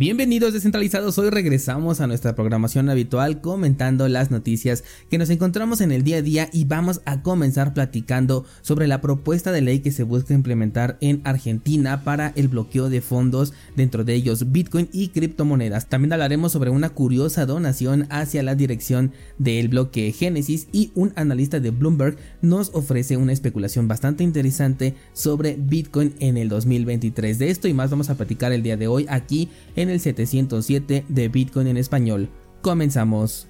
Bienvenidos descentralizados, hoy regresamos a nuestra programación habitual comentando las noticias que nos encontramos en el día a día y vamos a comenzar platicando sobre la propuesta de ley que se busca implementar en Argentina para el bloqueo de fondos, dentro de ellos Bitcoin y criptomonedas. También hablaremos sobre una curiosa donación hacia la dirección del bloque Genesis y un analista de Bloomberg nos ofrece una especulación bastante interesante sobre Bitcoin en el 2023. De esto y más vamos a platicar el día de hoy aquí en el 707 de Bitcoin en español. Comenzamos.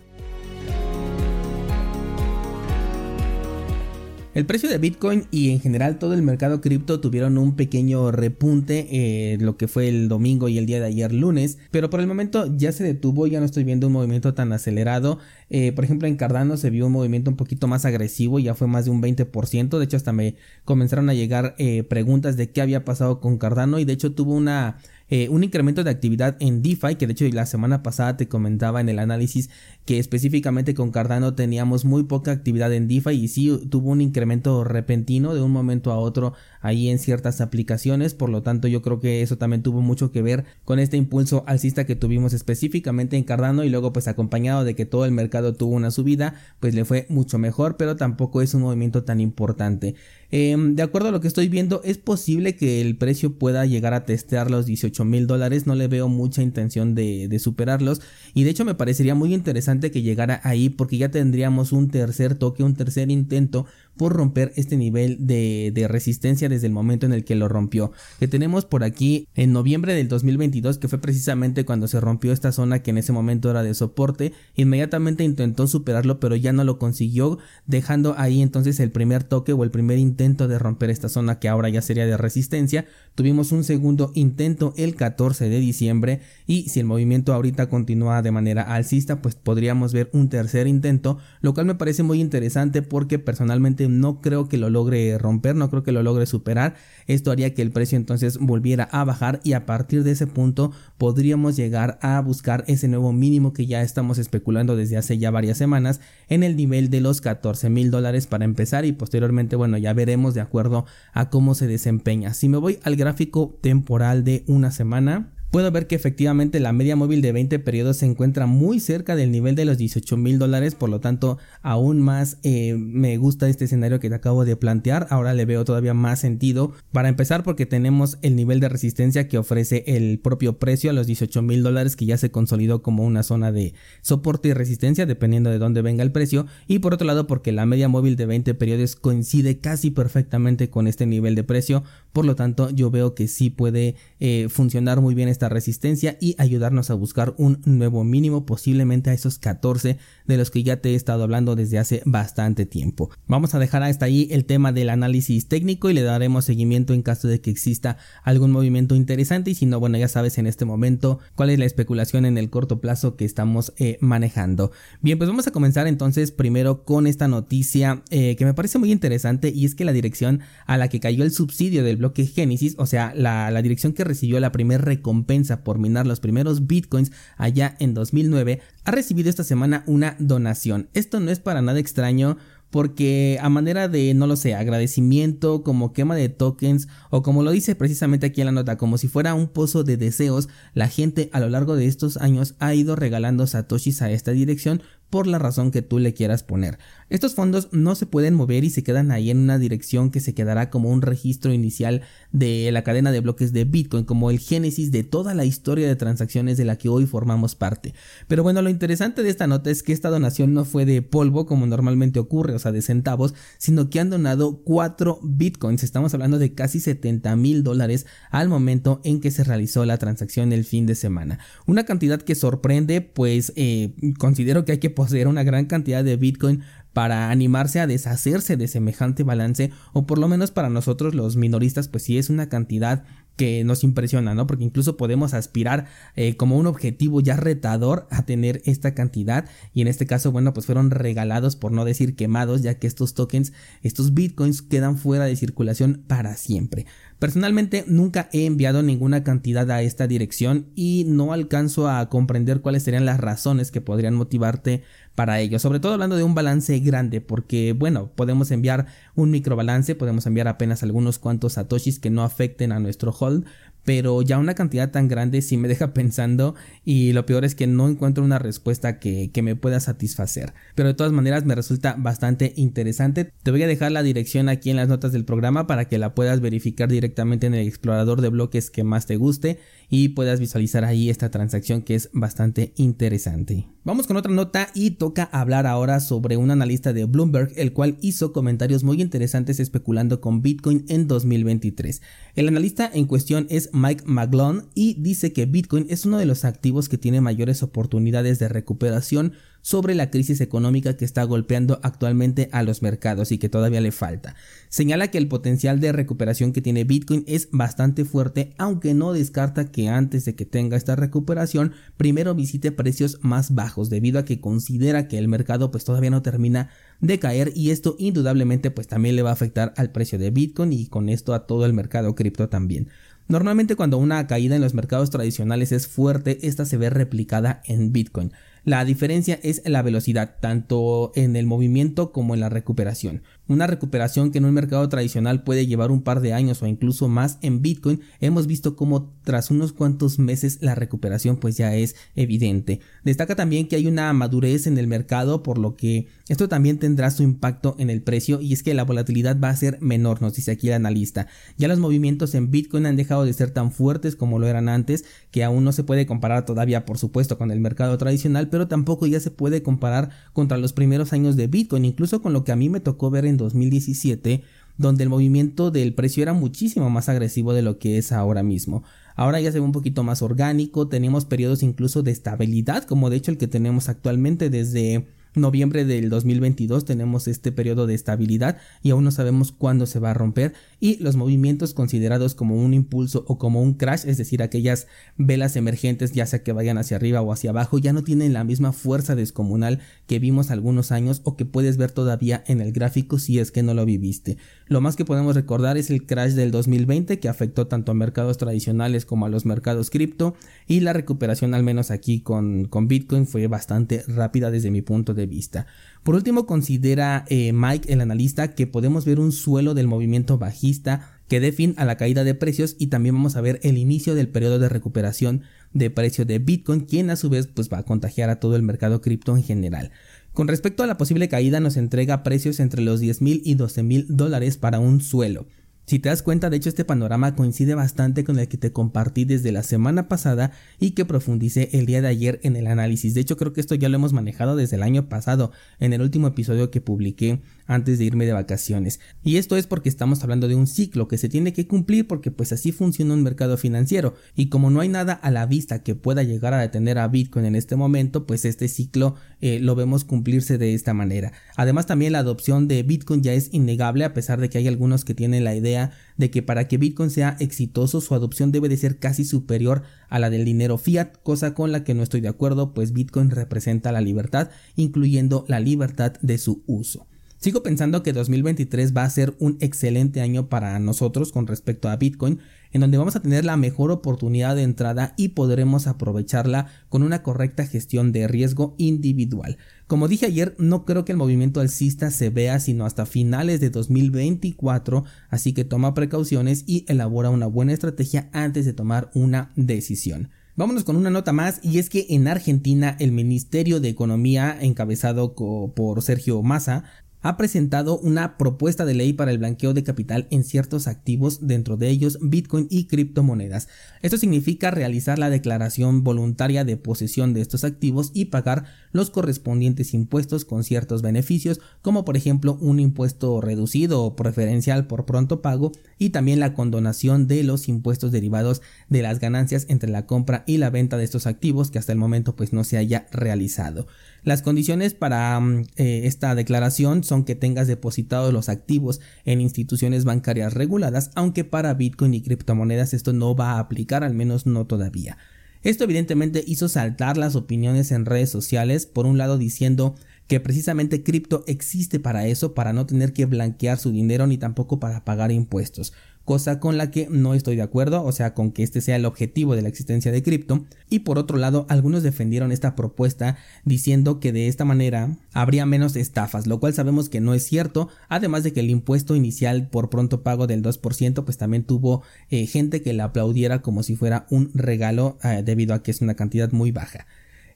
El precio de Bitcoin y en general todo el mercado cripto tuvieron un pequeño repunte eh, lo que fue el domingo y el día de ayer lunes, pero por el momento ya se detuvo, ya no estoy viendo un movimiento tan acelerado. Eh, por ejemplo en Cardano se vio un movimiento un poquito más agresivo, ya fue más de un 20%, de hecho hasta me comenzaron a llegar eh, preguntas de qué había pasado con Cardano y de hecho tuvo una eh, un incremento de actividad en DeFi, que de hecho la semana pasada te comentaba en el análisis que específicamente con Cardano teníamos muy poca actividad en DeFi y sí tuvo un incremento repentino de un momento a otro ahí en ciertas aplicaciones, por lo tanto yo creo que eso también tuvo mucho que ver con este impulso alcista que tuvimos específicamente en Cardano y luego pues acompañado de que todo el mercado tuvo una subida, pues le fue mucho mejor, pero tampoco es un movimiento tan importante. Em, de acuerdo a lo que estoy viendo, es posible que el precio pueda llegar a testear los 18 mil dólares. No le veo mucha intención de, de, superarlos. Y de hecho, me parecería muy interesante que llegara ahí, porque ya tendríamos un tercer toque, un tercer intento por romper este nivel de, de, resistencia desde el momento en el que lo rompió. Que tenemos por aquí en noviembre del 2022, que fue precisamente cuando se rompió esta zona que en ese momento era de soporte. Inmediatamente intentó superarlo, pero ya no lo consiguió, dejando ahí entonces el primer toque o el primer intento de romper esta zona que ahora ya sería de resistencia. Tuvimos un segundo intento el 14 de diciembre y si el movimiento ahorita continúa de manera alcista, pues podríamos ver un tercer intento, lo cual me parece muy interesante porque personalmente no creo que lo logre romper, no creo que lo logre superar. Esto haría que el precio entonces volviera a bajar y a partir de ese punto podríamos llegar a buscar ese nuevo mínimo que ya estamos especulando desde hace ya varias semanas en el nivel de los 14 mil dólares para empezar y posteriormente bueno ya veremos de acuerdo a cómo se desempeña. Si me voy al gráfico temporal de una semana puedo ver que efectivamente la media móvil de 20 periodos se encuentra muy cerca del nivel de los 18 mil dólares, por lo tanto aún más eh, me gusta este escenario que te acabo de plantear, ahora le veo todavía más sentido, para empezar porque tenemos el nivel de resistencia que ofrece el propio precio a los 18 mil dólares que ya se consolidó como una zona de soporte y resistencia dependiendo de dónde venga el precio, y por otro lado porque la media móvil de 20 periodos coincide casi perfectamente con este nivel de precio, por lo tanto yo veo que sí puede eh, funcionar muy bien esta resistencia y ayudarnos a buscar un nuevo mínimo, posiblemente a esos 14 de los que ya te he estado hablando desde hace bastante tiempo. Vamos a dejar hasta ahí el tema del análisis técnico y le daremos seguimiento en caso de que exista algún movimiento interesante y si no, bueno, ya sabes en este momento cuál es la especulación en el corto plazo que estamos eh, manejando. Bien, pues vamos a comenzar entonces primero con esta noticia eh, que me parece muy interesante y es que la dirección a la que cayó el subsidio del bloque Génesis, o sea, la, la dirección que recibió la primera recompensa por minar los primeros bitcoins allá en 2009, ha recibido esta semana una donación. Esto no es para nada extraño porque a manera de, no lo sé, agradecimiento, como quema de tokens, o como lo dice precisamente aquí en la nota, como si fuera un pozo de deseos, la gente a lo largo de estos años ha ido regalando satoshis a esta dirección por la razón que tú le quieras poner. Estos fondos no se pueden mover y se quedan ahí en una dirección que se quedará como un registro inicial de la cadena de bloques de Bitcoin, como el génesis de toda la historia de transacciones de la que hoy formamos parte. Pero bueno, lo interesante de esta nota es que esta donación no fue de polvo como normalmente ocurre, o sea, de centavos, sino que han donado 4 Bitcoins. Estamos hablando de casi 70 mil dólares al momento en que se realizó la transacción el fin de semana. Una cantidad que sorprende, pues eh, considero que hay que poseer una gran cantidad de Bitcoin para animarse a deshacerse de semejante balance o por lo menos para nosotros los minoristas pues sí es una cantidad que nos impresiona, ¿no? Porque incluso podemos aspirar eh, como un objetivo ya retador a tener esta cantidad y en este caso, bueno, pues fueron regalados por no decir quemados ya que estos tokens, estos bitcoins quedan fuera de circulación para siempre. Personalmente nunca he enviado ninguna cantidad a esta dirección y no alcanzo a comprender cuáles serían las razones que podrían motivarte para ello, sobre todo hablando de un balance grande, porque bueno, podemos enviar un microbalance, podemos enviar apenas algunos cuantos satoshis que no afecten a nuestro hold, pero ya una cantidad tan grande sí me deja pensando y lo peor es que no encuentro una respuesta que, que, me pueda satisfacer. Pero de todas maneras me resulta bastante interesante. Te voy a dejar la dirección aquí en las notas del programa para que la puedas verificar directamente en el explorador de bloques que más te guste y puedas visualizar ahí esta transacción que es bastante interesante. Vamos con otra nota y toca hablar ahora sobre un analista de Bloomberg el cual hizo comentarios muy interesantes especulando con Bitcoin en 2023. El analista en cuestión es Mike McGlone y dice que Bitcoin es uno de los activos que tiene mayores oportunidades de recuperación sobre la crisis económica que está golpeando actualmente a los mercados y que todavía le falta. Señala que el potencial de recuperación que tiene Bitcoin es bastante fuerte, aunque no descarta que antes de que tenga esta recuperación, primero visite precios más bajos, debido a que considera que el mercado pues todavía no termina de caer y esto indudablemente pues también le va a afectar al precio de Bitcoin y con esto a todo el mercado cripto también. Normalmente cuando una caída en los mercados tradicionales es fuerte, esta se ve replicada en Bitcoin. La diferencia es la velocidad, tanto en el movimiento como en la recuperación. Una recuperación que en un mercado tradicional puede llevar un par de años o incluso más en Bitcoin, hemos visto como tras unos cuantos meses la recuperación pues ya es evidente. Destaca también que hay una madurez en el mercado, por lo que esto también tendrá su impacto en el precio y es que la volatilidad va a ser menor, nos dice aquí el analista. Ya los movimientos en Bitcoin han dejado de ser tan fuertes como lo eran antes, que aún no se puede comparar todavía por supuesto con el mercado tradicional, pero tampoco ya se puede comparar contra los primeros años de Bitcoin, incluso con lo que a mí me tocó ver en 2017, donde el movimiento del precio era muchísimo más agresivo de lo que es ahora mismo. Ahora ya se ve un poquito más orgánico, tenemos periodos incluso de estabilidad, como de hecho el que tenemos actualmente desde noviembre del 2022 tenemos este periodo de estabilidad y aún no sabemos cuándo se va a romper y los movimientos considerados como un impulso o como un crash, es decir, aquellas velas emergentes ya sea que vayan hacia arriba o hacia abajo, ya no tienen la misma fuerza descomunal que vimos algunos años o que puedes ver todavía en el gráfico si es que no lo viviste. Lo más que podemos recordar es el crash del 2020 que afectó tanto a mercados tradicionales como a los mercados cripto y la recuperación al menos aquí con, con Bitcoin fue bastante rápida desde mi punto de vista. Por último, considera eh, Mike, el analista, que podemos ver un suelo del movimiento bajista que dé fin a la caída de precios y también vamos a ver el inicio del periodo de recuperación de precio de Bitcoin, quien a su vez pues va a contagiar a todo el mercado cripto en general. Con respecto a la posible caída nos entrega precios entre los 10 mil y 12 mil dólares para un suelo. Si te das cuenta, de hecho este panorama coincide bastante con el que te compartí desde la semana pasada y que profundicé el día de ayer en el análisis. De hecho creo que esto ya lo hemos manejado desde el año pasado, en el último episodio que publiqué antes de irme de vacaciones. Y esto es porque estamos hablando de un ciclo que se tiene que cumplir porque pues así funciona un mercado financiero y como no hay nada a la vista que pueda llegar a detener a Bitcoin en este momento, pues este ciclo eh, lo vemos cumplirse de esta manera. Además también la adopción de Bitcoin ya es innegable a pesar de que hay algunos que tienen la idea de que para que Bitcoin sea exitoso su adopción debe de ser casi superior a la del dinero fiat, cosa con la que no estoy de acuerdo, pues Bitcoin representa la libertad, incluyendo la libertad de su uso. Sigo pensando que 2023 va a ser un excelente año para nosotros con respecto a Bitcoin, en donde vamos a tener la mejor oportunidad de entrada y podremos aprovecharla con una correcta gestión de riesgo individual. Como dije ayer, no creo que el movimiento alcista se vea sino hasta finales de 2024, así que toma precauciones y elabora una buena estrategia antes de tomar una decisión. Vámonos con una nota más y es que en Argentina el Ministerio de Economía encabezado por Sergio Massa ha presentado una propuesta de ley para el blanqueo de capital en ciertos activos, dentro de ellos Bitcoin y criptomonedas. Esto significa realizar la declaración voluntaria de posesión de estos activos y pagar los correspondientes impuestos con ciertos beneficios, como por ejemplo un impuesto reducido o preferencial por pronto pago y también la condonación de los impuestos derivados de las ganancias entre la compra y la venta de estos activos que hasta el momento pues no se haya realizado. Las condiciones para mm, eh, esta declaración son que tengas depositados los activos en instituciones bancarias reguladas, aunque para Bitcoin y criptomonedas esto no va a aplicar, al menos no todavía. Esto evidentemente hizo saltar las opiniones en redes sociales, por un lado diciendo que precisamente cripto existe para eso, para no tener que blanquear su dinero ni tampoco para pagar impuestos. Cosa con la que no estoy de acuerdo, o sea, con que este sea el objetivo de la existencia de cripto. Y por otro lado, algunos defendieron esta propuesta diciendo que de esta manera habría menos estafas, lo cual sabemos que no es cierto, además de que el impuesto inicial por pronto pago del 2% pues también tuvo eh, gente que la aplaudiera como si fuera un regalo eh, debido a que es una cantidad muy baja.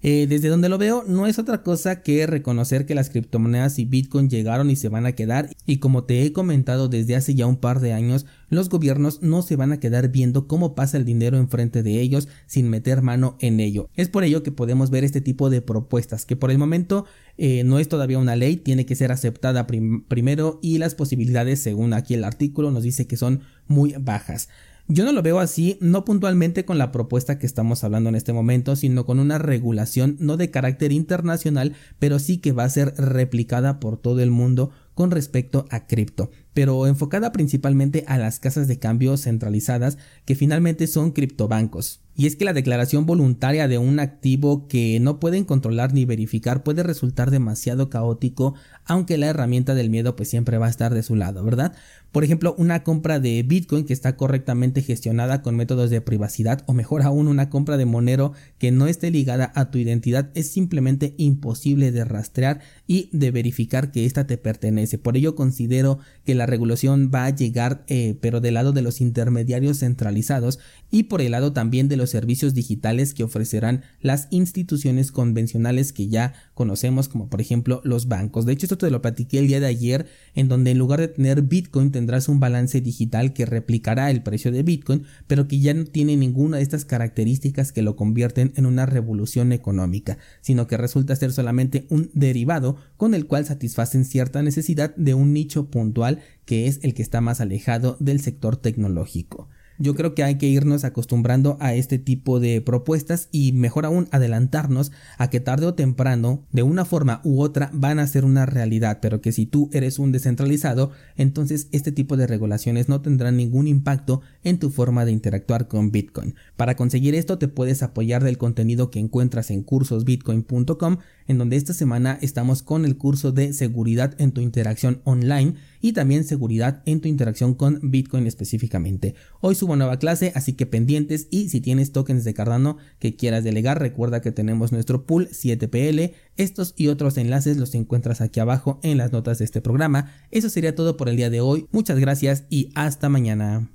Eh, desde donde lo veo, no es otra cosa que reconocer que las criptomonedas y Bitcoin llegaron y se van a quedar y como te he comentado desde hace ya un par de años, los gobiernos no se van a quedar viendo cómo pasa el dinero enfrente de ellos sin meter mano en ello. Es por ello que podemos ver este tipo de propuestas que por el momento eh, no es todavía una ley, tiene que ser aceptada primero y las posibilidades según aquí el artículo nos dice que son muy bajas. Yo no lo veo así, no puntualmente con la propuesta que estamos hablando en este momento, sino con una regulación no de carácter internacional, pero sí que va a ser replicada por todo el mundo con respecto a cripto, pero enfocada principalmente a las casas de cambio centralizadas que finalmente son criptobancos. Y es que la declaración voluntaria de un activo que no pueden controlar ni verificar puede resultar demasiado caótico, aunque la herramienta del miedo pues siempre va a estar de su lado, ¿verdad? Por ejemplo, una compra de Bitcoin que está correctamente gestionada con métodos de privacidad o mejor aún una compra de Monero que no esté ligada a tu identidad es simplemente imposible de rastrear y de verificar que ésta te pertenece. Por ello considero que la regulación va a llegar eh, pero del lado de los intermediarios centralizados y por el lado también de los servicios digitales que ofrecerán las instituciones convencionales que ya conocemos como por ejemplo los bancos. De hecho esto te lo platiqué el día de ayer en donde en lugar de tener Bitcoin tendrás un balance digital que replicará el precio de Bitcoin, pero que ya no tiene ninguna de estas características que lo convierten en una revolución económica, sino que resulta ser solamente un derivado con el cual satisfacen cierta necesidad de un nicho puntual que es el que está más alejado del sector tecnológico. Yo creo que hay que irnos acostumbrando a este tipo de propuestas y mejor aún adelantarnos a que tarde o temprano, de una forma u otra, van a ser una realidad, pero que si tú eres un descentralizado, entonces este tipo de regulaciones no tendrán ningún impacto en tu forma de interactuar con Bitcoin. Para conseguir esto te puedes apoyar del contenido que encuentras en cursosbitcoin.com, en donde esta semana estamos con el curso de seguridad en tu interacción online y también seguridad en tu interacción con Bitcoin específicamente. Hoy subo nueva clase, así que pendientes y si tienes tokens de Cardano que quieras delegar, recuerda que tenemos nuestro pool 7PL. Estos y otros enlaces los encuentras aquí abajo en las notas de este programa. Eso sería todo por el día de hoy. Muchas gracias y hasta mañana.